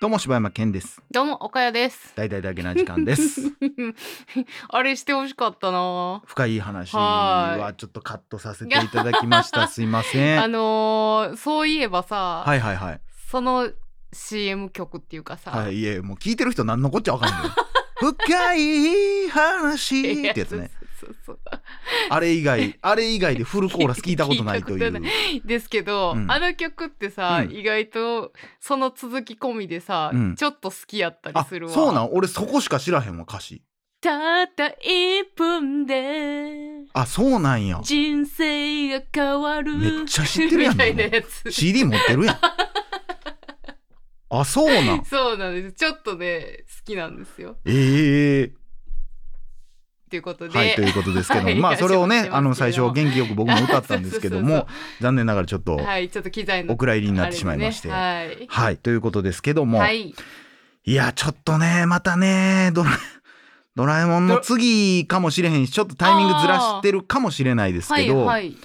どうも柴山健です。どうも岡谷です。大々だけな時間です。あれしてほしかったな。深い話ははちょっとカットさせていただきました。すいません。あのー、そういえばさ、はいはいはい。その CM 曲っていうかさ、はいいえもう聞いてる人何のこっちゃわかんない。深い話ってやつね。そうそう あれ以外あれ以外でフルコーラス聞いたことないという。こですけど、うん。あの曲ってさ、うん。意外とその続き込みでさ、うん。ちょっと好きやったりあするわ。そうなん？俺そこしか知らへんわ歌詞。たった1分であそうなんや。人生が変わる。めっちゃ知ってるやんみたいなやつ。CD 持ってるやん。あそうなん？そうなんです。ちょっとね好きなんですよ。ええということで、はいということですけども、はい。まあそれをね あの最初元気よく僕も歌ったんですけども残念ながらちょっとはい。ちょっと機材のお蔵入りになってしまいまして、あれでね。はい。ということですけども、はい、はいいやちょっとねまたねドラ ドラえもんの次かもしれへんしちょっとタイミングずらしてるかもしれないですはいけど、はい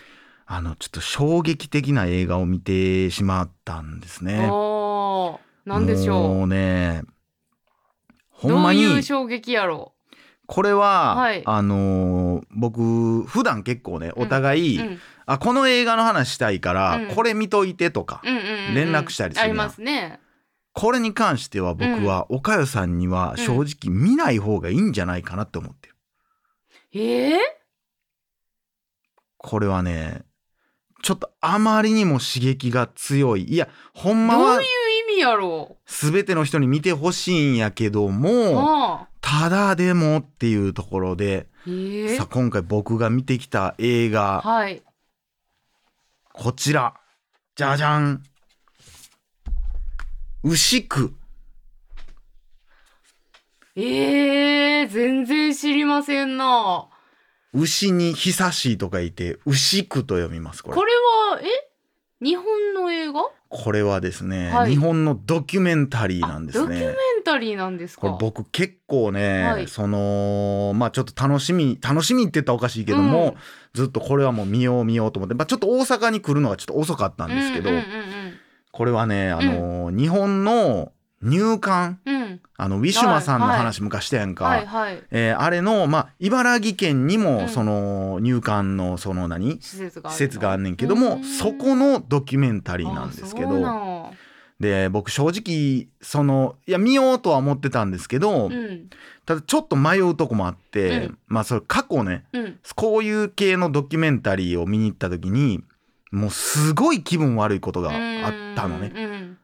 あのちょっと衝撃的な映画を見てしまったんですね。なんでしょもうねほうんまに。どういう衝撃やろこれは、はい。あのー僕普段結構ねお互い、う、うん、あこの映画の話したいから、うん。これ見といてとか、うんうんうんうん。連絡したりするやん。ありますね。これに関しては僕は、おかよさんには正直見ない方がいいんじゃないかなって思ってる。えー、これはねちょっとあまりにも刺激が強い。いやほんまはどういう意味やろ全ての人に見てほしいんやけどうもああただでもっていうところで、え。ー、さあ今回僕が見てきた映画。はい。こちら。じゃじゃん。牛久。えー、全然知りませんな。牛に久しいとかいて牛久と読みますこれ。これはえ？日本の映画？これはですね、はい。日本のドキュメンタリーなんですドキュメねンタリーなんですか？これ僕結構ね、はい。そのまあちょっと楽しみ楽しみって言ったらおかしいけども、うん。ずっとこれはもう見よう見ようと思って、まあ、ちょっと大阪に来るのがちょっと遅かったんですけど、うんうんこれはねあのー日本の入管うん。うんうんあのウィシュマさんのはい。話昔したやんか、はい。はい。えーあれの、まあ、茨城県にうもん。その入管のその何？施設がある施設があんねんけどもうん。そこのドキュメンタリーなんですけど。んで僕正直そのいや見ようとは思ってたんですけど、うん。ただちょっと迷うとこもあって、うん。まあそれ過去ねうん。こういう系のドキュメンタリーを見に行った時にもうすごい気分悪いことがあったのね。うん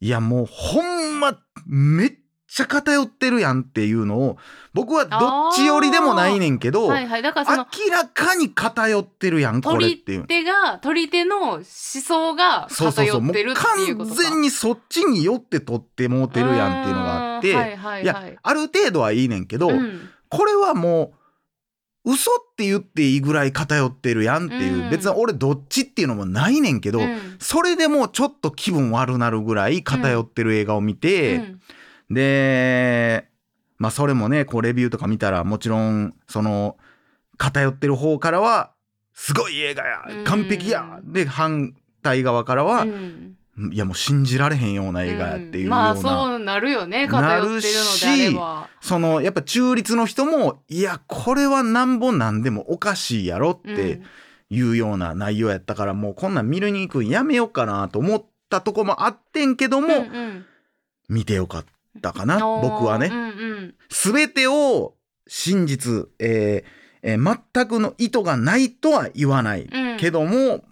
いやもうほんまめっちゃ偏ってるやんっていうのを僕はどっち寄りでもないねんけど、はいはい。だから明らかに偏ってるやんこれ取っていう。り。手が取り手の思想が偏ってるっていうことか。完全にそっちに寄って取ってもうてるやんっていうのがあって、うんはいはいい。はいやある程度はいいねんけど、うん。これはもう嘘って言っていいぐらい偏ってるやんっていう、うん。別に俺どっちっていうのもないねんけど、うん。それでもちょっと気分悪なるぐらい偏ってる映画を見て、うんでまあそれもねこうレビューとか見たらもちろんその偏ってる方からはすごい映画やうん。完璧や、で反対側からは、うん。いやもう信じられへんような映画やっていうような、まあそうなるよね偏ってるのであればそのやっぱ中立の人もいやこれはなんぼなんでもおかしいやろっていうような内容やったから、もうこんなん見るに行くんやめようかなと思ったとこもあってんけどうんも、うんうん。見てよかったかな僕はね。うんうん。全てを真実、えーえー全くの意図がないとは言わない。うん。けども、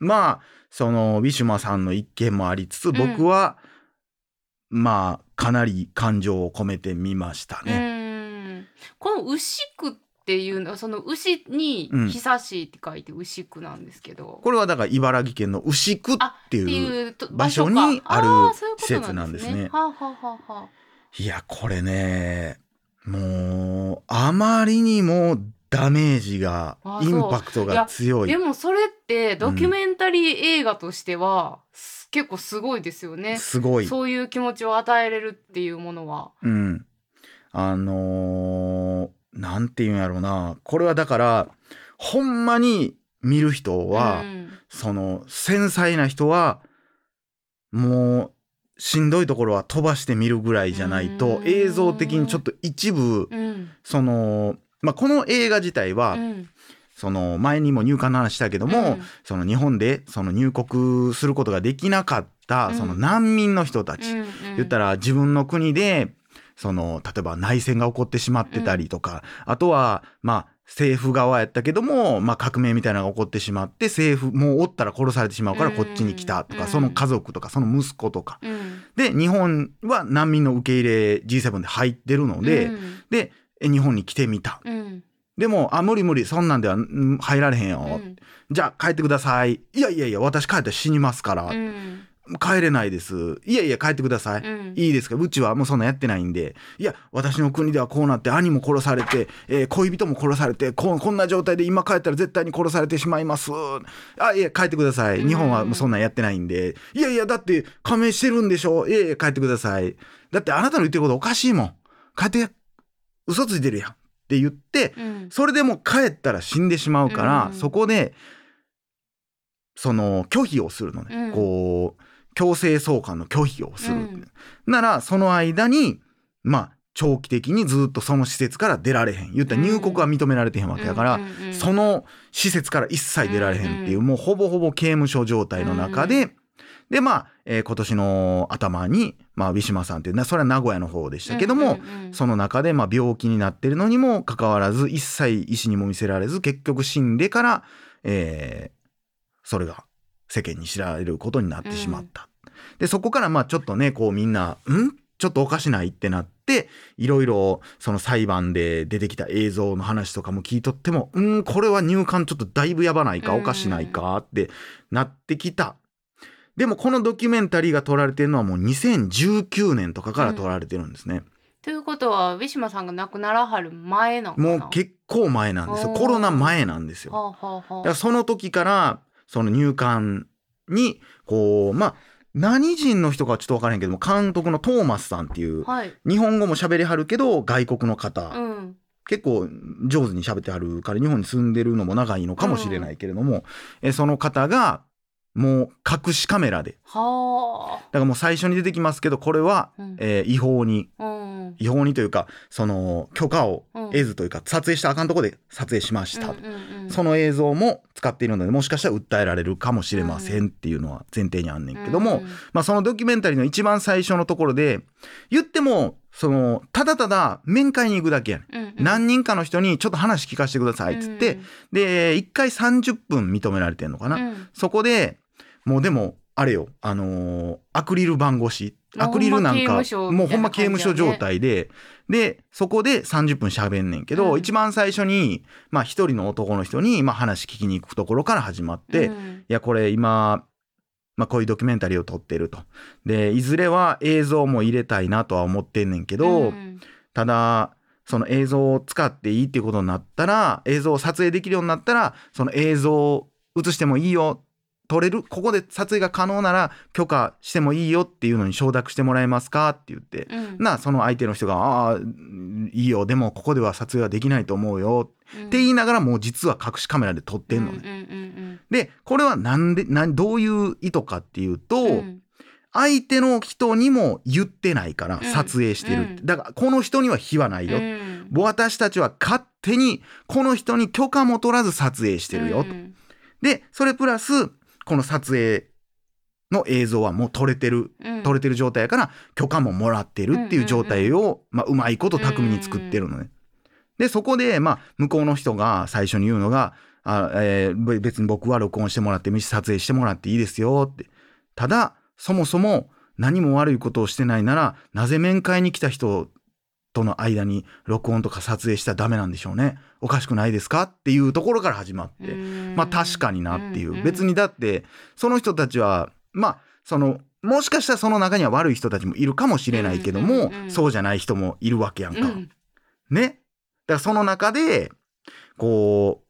まあそのウィシュマさんの一見もありつつ僕は、まあかなり感情を込めてみましたうね。ん。この牛久っていうのはその牛にうん。久しいって書いて牛久なんですけど、これはだから茨城県の牛久あっていう場所にある施設なんですね。いやこれねもうあまりにもダメージがあインパクトが強い。でもそれってドキュメンタリー映画としては、す結構すごいですよね。すごい。そういう気持ちを与えれるっていうものは。うん。あのーなんていうんやろうな。これはだから、ほんまに見る人は、うん。その繊細な人はもうしんどいところは飛ばして見るぐらいじゃないとうん。映像的にちょっと一部うん。その、まあ、この映画自体は、うん。その前にも入管の話したけども、うん。その日本でその入国することができなかったうん。その難民の人たち、うん。言ったら自分の国でその例えば内戦が起こってしまってたりとか、あとはまあ政府側やったけども、まあ、革命みたいなのが起こってしまって政府もうおったら殺されてしまうからこっちに来たとか、うん。その家族とかその息子とか。うん。で日本は難民の受け入れ G7 で入ってるので、うん。でえ日本に来てみた。うん。でもあ無理無理そんなんではうん入られへんよ、うん。じゃあ帰ってください。いやいやいや私帰ったら死にますから、うん帰れないです。いやいや帰ってください、うん。いいですか？うちはもうそんなんやってないんで。いや私の国ではこうなって兄も殺されて、えー恋人も殺されてここんな状態で今帰ったら絶対に殺されてしまいます。あいや帰ってください。日本はもうそんなんやってないんで、いやいやだって加盟してるんでしょ？いやいや帰ってください。だってあなたの言ってることおかしいもん。帰って嘘ついてるやん。って言ってうん。それでも帰ったら死んでしまうから、うん。そこでその拒否をするのね、うん。こう強制送還の拒否をする、うん。ならその間にまあ長期的にずっとその施設から出られへん。言ったら入国は認められてへんわけだから、その施設から一切出られへんっていう、うんもうほぼほぼ刑務所状態の中で、でまあ、えー今年の頭に、まあ、ウィシュマさんっていうなそれは名古屋の方でしたけども、その中でまあ病気になってるのにもかかわらず一切医師にも見せられず結局死んでから、えーそれが世間に知られることになってしまった。でそこからまあちょっとねこうみんな「ん？ちょっとおかしない?」ってなっていろいろその裁判で出てきた映像の話とかも聞いとっても「うん？これは入管ちょっとだいぶやばないかうんおかしないか」ってなってきた。でもこのドキュメンタリーが撮られてるのはもう2019年とかから撮られてるんですね。ということはウィシュマさんが亡くならはる前なのかな？もう結構前なんですよコロナ前なんですよ。はあはあはあだからその時からその入管にこうまあ何人の人かはちょっと分からへんけども監督のトーマスさんっていうはい。日本語も喋りはるけど外国の方、うん。結構上手に喋ってはるから日本に住んでるのも長いのかもしれないけれども、えその方がもう隠しカメラで。はだからもう最初に出てきますけどこれは、うん。えー違法に。あうん。違法にというかその許可を得ずというか、撮影したらあかんとこで撮影しました、うんうんうん。その映像も使っているのでもしかしたら訴えられるかもしれませんっていうのは前提にあんねんけども、うん。まあ、そのドキュメンタリーの一番最初のところで言ってもそのただただ面会に行くだけやねん。うんうん。何人かの人にちょっと話聞かせてくださいっつって、で1回30分認められてんのかな、うん。そこでもうでもあれよ。あのーアクリル板越し。アクリルなんかもうほんま刑務所状態で。でそこで30分喋んねんけど、うん。一番最初にまあ一人の男の人に、まあ、話聞きに行くところから始まって、いうん。やこれ今、まあ、こういうドキュメンタリーを撮ってると。でいずれは映像も入れたいなとは思ってんねんけど、うん。ただその映像を使っていいっていうことになったら映像を撮影できるようになったらその映像を映してもいいよ撮れるここで撮影が可能なら許可してもいいよっていうのに承諾してもらえますか？って言って、うん。なその相手の人が「ああいいよ。でもここでは撮影はできないと思うよ」って言いながらもう実は隠しカメラで撮ってんのね。うんうんうんでこれはなんでなんどういう意図かっていうと、うん。相手の人にも言ってないからん。撮影してるうん。だからこの人には非はないよ、うん。私たちは勝手にこの人に許可も取らず撮影してるよ。と。うん。でそれプラスこの撮影の映像はもう撮れてるうん撮れてる状態やから許可ももらってるっていう状態を、まあ、うまいこと巧みに作ってるのね。でそこで、まあ、向こうの人が最初に言うのが「あえーべ別に僕は録音してもらって撮影してもらっていいですよ」って。ただそもそも何も悪いことをしてないならなぜ面会に来た人との間に録音とか撮影したらダメなんでしょうね。おかしくないですかっていうところから始まって、うん。まあ確かになっていう、うん別にだってその人たちはまあそのもしかしたらその中には悪い人たちもいるかもしれないけども、そうじゃない人もいるわけやんか。うん。ね。だからその中でこう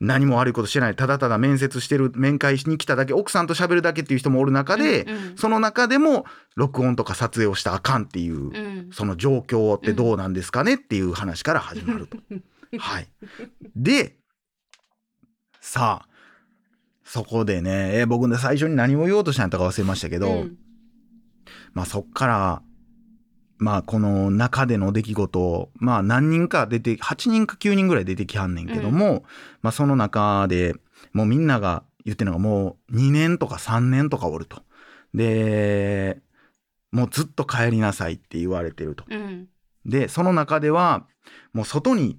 何も悪いことしてないただただ面接してる面会しに来ただけ奥さんと喋るだけっていう人もおる中で、うんうん。その中でも録音とか撮影をしたらあかんっていう、うん。その状況ってどうなんですかねっていう話から始まると。はい、でさあそこでね、えー僕ね、最初に何を言おうとしたんやったか忘れましたけど、うん。まあそっから、まあこの中での出来事を、まあ何人か出て、8人か9人ぐらい出てきはんねんけども、まあその中でもうみんなが言ってるのがもう2年とか3年とかおると。で、もうずっと帰りなさいって言われてると。うんで、その中では、もう外に、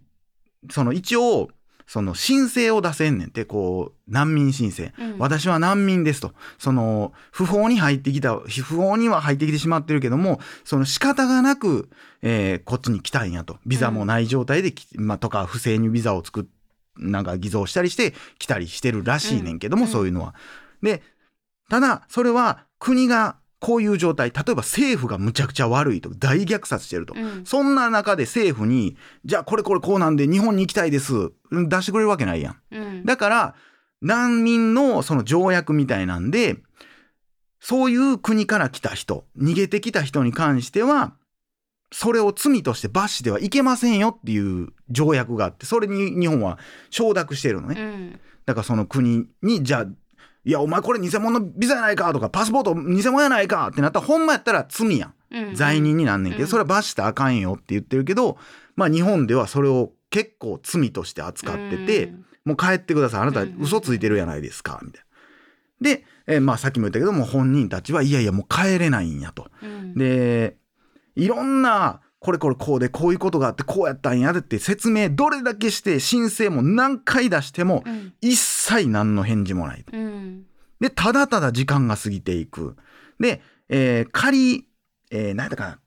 その一応、その申請を出せんねんって、こう、難民申請。うん私は難民ですと。その、不法に入ってきた、不法には入ってきてしまってるけども、その仕方がなく、えーこっちに来たんやと。ビザもない状態でき、まあ、とか、不正にビザを作っ、なんか偽造したりして来たりしてるらしいねんけども、うんそういうのは。で、ただ、それは国がこういう状態、例えば政府がむちゃくちゃ悪いと、大虐殺してると。うんそんな中で政府に、じゃあこれこれこうなんで日本に行きたいです。うん出してくれるわけないやん。うんだから、難民のその条約みたいなんで、そういう国から来た人、逃げてきた人に関しては、それを罪として罰してはいけませんよっていう条約があって、それに日本は承諾してるのね。うんだからその国に、じゃあ、いや、お前これ偽物のビザやないかとか、パスポート偽物やないかってなったら、ほんまやったら罪やん。うん罪人になんねんけど、うんそれは罰したらあかんよって言ってるけど、まあ日本ではそれを結構罪として扱ってて、うんもう帰ってください。あなたうん嘘ついてるやないですか。みたいな。で、えーまあさっきも言ったけども、本人たちはいやいやもう帰れないんやと。うんで、いろんな、これこれこうでこういうことがあってこうやったんやでって説明どれだけして申請も何回出してもうん一切何の返事もない。うんで、ただただ時間が過ぎていく。で、えー仮、えー、何やったかな。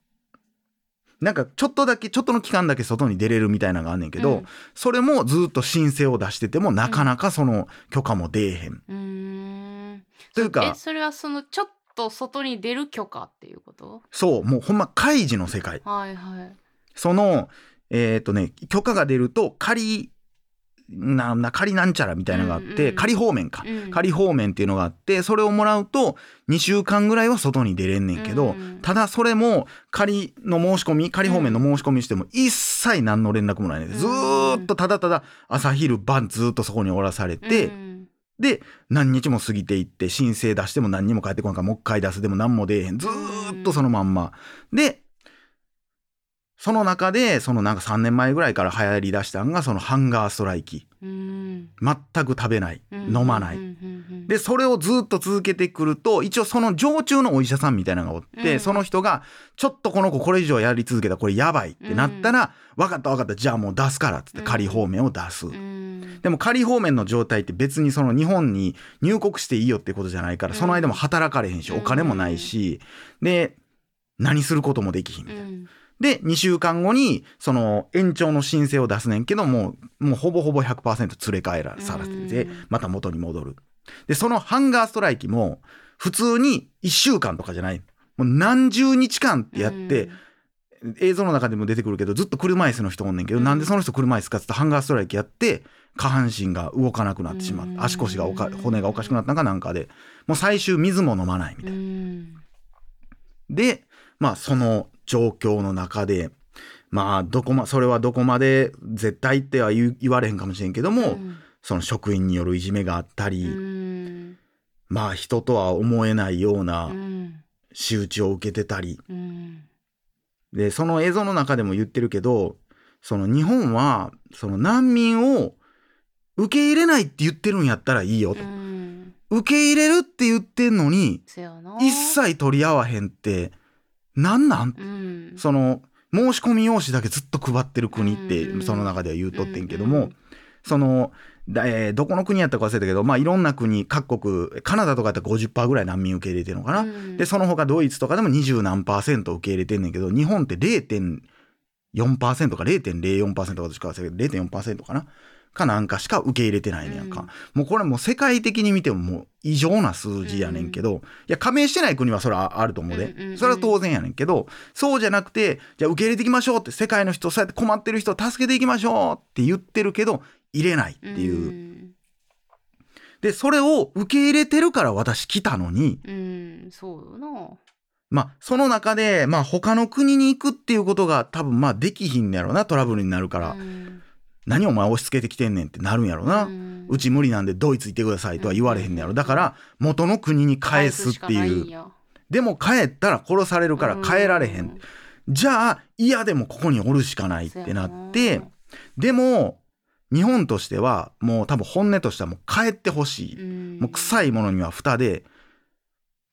なんかちょっとだけ、ちょっとの期間だけ外に出れるみたいなのがあんねんけど、うんそれもずっと申請を出しててもなかなかその許可も出えへん。うーんえというか、それはそのちょっと外に出る許可っていうこと？そう、もうほんま開示の世界。はいはい。その、えっ、とね、許可が出ると仮、な、な、仮なんちゃらみたいなのがあって、うんうん。仮方面か。うん。仮方面っていうのがあって、それをもらうと2週間ぐらいは外に出れんねんけど、うん。ただそれも仮の申し込み、仮方面の申し込みしても一切何の連絡もないねん。うん。ずーっとただただ朝昼晩ずーっとそこにおらされて、うんで、何日も過ぎていって、申請出しても何にも返ってこないから、もう一回出すでも何も出えへん。ずーっとそのまんま。で、その中で、そのなんか3年前ぐらいから流行り出したんが、そのハンガーストライキ。うん全く食べない。うん飲まないで、それをずっと続けてくると、一応その常駐のお医者さんみたいなのがおって、うん。その人が、ちょっとこの子これ以上やり続けたらこれやばいってなったら、分かった分かった、じゃあもう出すからっつって仮方面を出す。うん。でも仮方面の状態って別にその日本に入国していいよってことじゃないから、うん。その間も働かれへんし、うん。お金もないし、で、何することもできひんみたいな。うん。で、2週間後に、その延長の申請を出すねんけども、もうほぼほぼ100%連れ帰らされててうん、また元に戻る。で、そのハンガーストライキも、普通に1週間とかじゃない。もう何十日間ってやって、映像の中でも出てくるけど、ずっと車椅子の人おんねんけど、うん。なんでその人車椅子かってハンガーストライキやって、下半身が動かなくなってしまって、うん。足腰がおか、骨がおかしくなったんかなんかで、もう最終水も飲まないみたいな。うん。で、まあその状況の中で、まあどこま、それはどこまで絶対っては言われへんかもしれんけども、うんその職員によるいじめがあったり、うん。まあ人とは思えないようなうん。仕打ちを受けてたり、うん。で、その映像の中でも言ってるけど、その日本は、その難民を受け入れないって言ってるんやったらいいよと。うん。受け入れるって言ってんのに、一切取り合わへんって、なんなん？うん。その申し込み用紙だけずっと配ってる国ってうん。その中では言うとってんけどもうん。そのだえーどこの国やったか忘れたけどまあいろんな国各国カナダとかやったら50%ぐらい難民受け入れてるのかな、うん。でその他ドイツとかでも20何パーセント受け入れてんねんけど日本って0.4%か0.04%かどっちか忘れたけど0.4%かな。かなんかしか受け入れてないねんやん。か、もうこれもう世界的に見てももう異常な数字やねんけど、いや加盟してない国はそれはあると思うで、うんうんうんそれは当然やねんけどそうじゃなくてじゃあ受け入れていきましょうって世界の人そうやって困ってる人を助けていきましょうって言ってるけど入れないっていう、うん。でそれを受け入れてるから私来たのに。うんそうよな。まあその中でまあ他の国に行くっていうことが多分まあできひんのやろなトラブルになるから、うん。何お前押し付けてきてんねんってなるんやろな、ん。うち無理なんでドイツ行ってくださいとは言われへんねやろ。だから元の国に返すっていいうでも帰ったら殺されるから帰られへん。じゃあ嫌でもここにおるしかないってなって。でも日本としてはもう多分本音としてはもう帰ってほしい、もう臭いものには蓋で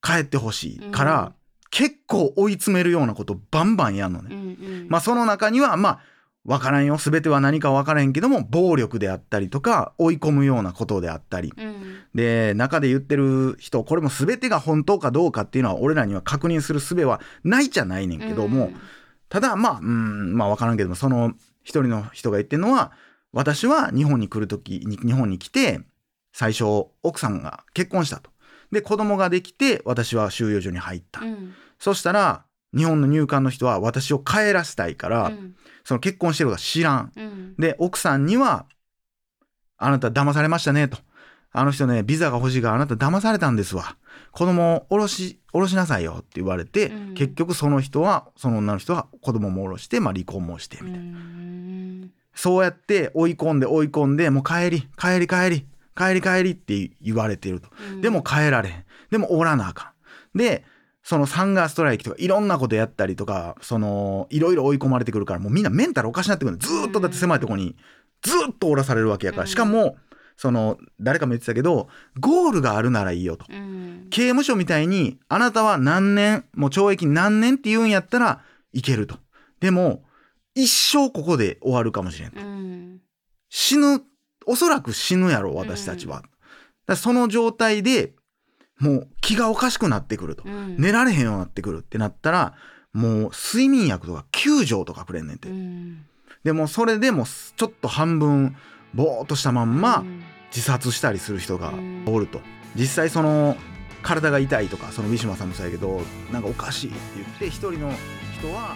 帰ってほしいから、うん。結構追い詰めるようなことバンバンやんのね。うんうん。まあその中にはまあ分からんよ。全ては何か分からへんけども暴力であったりとか追い込むようなことであったり。うん。で中で言ってる人これも全てが本当かどうかっていうのは俺らには確認する術はないじゃないねんけども、うん。ただまあうんまあ分からんけどもその一人の人が言ってるのは私は日本に来る時に日本に来て最初奥さんが結婚したと。で子供ができて私は収容所に入った。うんそしたら日本の入管の人は私を帰らせたいから、うんその結婚してることは知らん。うんで奥さんには「あなた騙されましたね」と。あの人ねビザが欲しいからあなた騙されたんですわ。子供を下ろし下ろしなさいよって言われて、うん結局その人はその女の人は子供も下ろして、まあ、離婚もしてみたいな、うんそうやって追い込んで追い込んでもう帰り帰り帰り帰り帰りって言われてると。でも帰られへん。でもおらなあかん。で、そのサンガーストライキとかいろんなことやったりとか、その、いろいろ追い込まれてくるから、もうみんなメンタルおかしなってくるのずーっとだって狭いとこに、ずーっとおらされるわけやから。うんしかも、その、誰かも言ってたけど、ゴールがあるならいいよと。うん刑務所みたいに、あなたは何年、もう懲役何年って言うんやったらいけると。でも、一生ここで終わるかもしれん。うん死ぬ、おそらく死ぬやろ、私たちは。だからその状態でもう気がおかしくなってくると。うん寝られへんようになってくるってなったら、もう睡眠薬とか9錠とかくれんねんて。うんでもそれでもちょっと半分ぼーっとしたまんまうん自殺したりする人がおると。実際その体が痛いとか、そのウィシュマさんもそうやけど、なんかおかしいって言って一人の人は